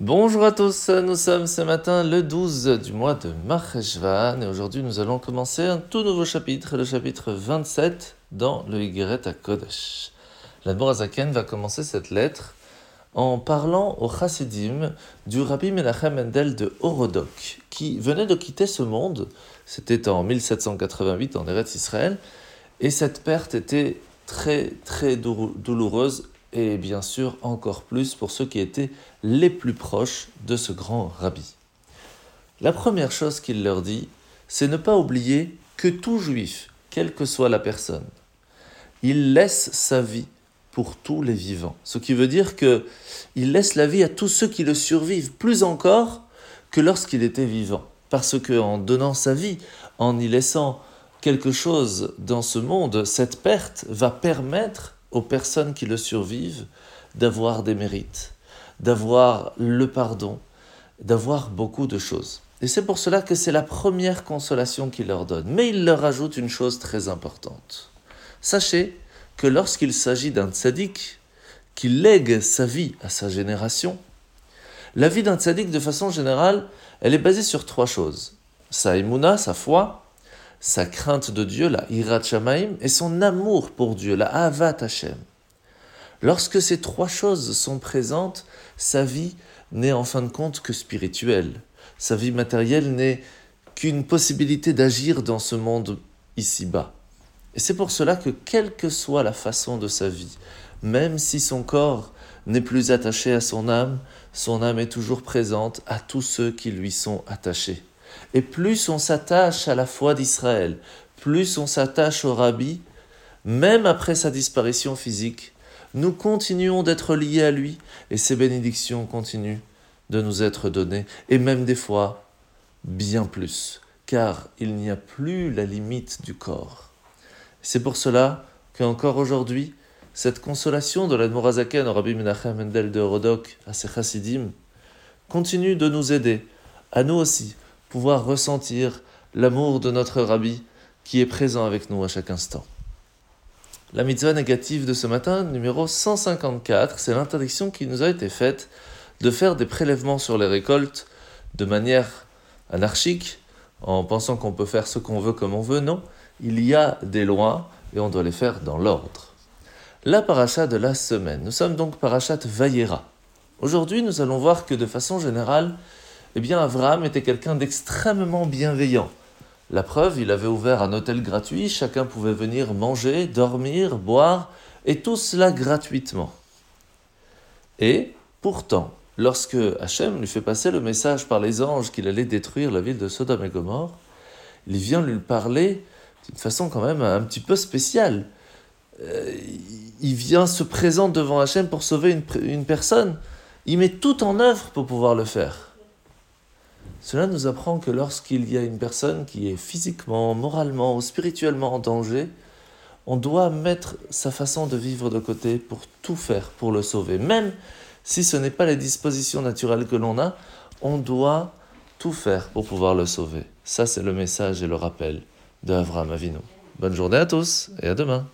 Bonjour à tous, nous sommes ce matin le 12 du mois de Marcheshvan et aujourd'hui nous allons commencer un tout nouveau chapitre, le chapitre 27 dans le Higeret à Kodesh. L'Admorazaken va commencer cette lettre en parlant au Chassidim du Rabbi Menachem Mendel de Horodok qui venait de quitter ce monde, c'était en 1788 en Eretz Israël, et cette perte était très très douloureuse et bien sûr encore plus pour ceux qui étaient les plus proches de ce grand rabbi. La première chose qu'il leur dit, c'est ne pas oublier que tout juif, quelle que soit la personne, il laisse sa vie pour tous les vivants. Ce qui veut dire que il laisse la vie à tous ceux qui le survivent, plus encore que lorsqu'il était vivant. Parce que en donnant sa vie, en y laissant quelque chose dans ce monde, cette perte va permettre aux personnes qui le survivent d'avoir des mérites, d'avoir le pardon, d'avoir beaucoup de choses. Et c'est pour cela que c'est la première consolation qu'il leur donne. Mais il leur ajoute une chose très importante. Sachez que lorsqu'il s'agit d'un tzaddik qui lègue sa vie à sa génération, la vie d'un tzaddik, de façon générale, elle est basée sur trois choses. Sa émouna, sa foi, sa crainte de Dieu, la Hirat Shamaim, et son amour pour Dieu, la Avat Hashem. Lorsque ces trois choses sont présentes, sa vie n'est en fin de compte que spirituelle. Sa vie matérielle n'est qu'une possibilité d'agir dans ce monde ici-bas. Et c'est pour cela que quelle que soit la façon de sa vie, même si son corps n'est plus attaché à son âme, son âme est toujours présente à tous ceux qui lui sont attachés. Et plus on s'attache à la foi d'Israël, plus on s'attache au rabbi, même après sa disparition physique, nous continuons d'être liés à lui et ses bénédictions continuent de nous être données, et même des fois bien plus, car il n'y a plus la limite du corps. C'est pour cela qu'encore aujourd'hui, cette consolation de l'Admorazaken au Rabbi Menachem Mendel de Rodok à ses chassidim continue de nous aider, à nous aussi, pouvoir ressentir l'amour de notre Rabbi qui est présent avec nous à chaque instant. La mitzvah négative de ce matin, numéro 154, c'est l'interdiction qui nous a été faite de faire des prélèvements sur les récoltes de manière anarchique, en pensant qu'on peut faire ce qu'on veut comme on veut. Non, il y a des lois et on doit les faire dans l'ordre. La paracha de la semaine. Nous sommes donc parachat Vayera. Aujourd'hui, nous allons voir que de façon générale, eh bien Abraham était quelqu'un d'extrêmement bienveillant. La preuve, il avait ouvert un hôtel gratuit, chacun pouvait venir manger, dormir, boire, et tout cela gratuitement. Et pourtant, lorsque Hachem lui fait passer le message par les anges qu'il allait détruire la ville de Sodome et Gomorre, il vient lui parler d'une façon quand même un petit peu spéciale. Euh, il vient se présenter devant Hachem pour sauver une, une personne. Il met tout en œuvre pour pouvoir le faire. Cela nous apprend que lorsqu'il y a une personne qui est physiquement, moralement ou spirituellement en danger, on doit mettre sa façon de vivre de côté pour tout faire pour le sauver. Même si ce n'est pas les dispositions naturelles que l'on a, on doit tout faire pour pouvoir le sauver. Ça, c'est le message et le rappel de Avram Avinu. Bonne journée à tous et à demain.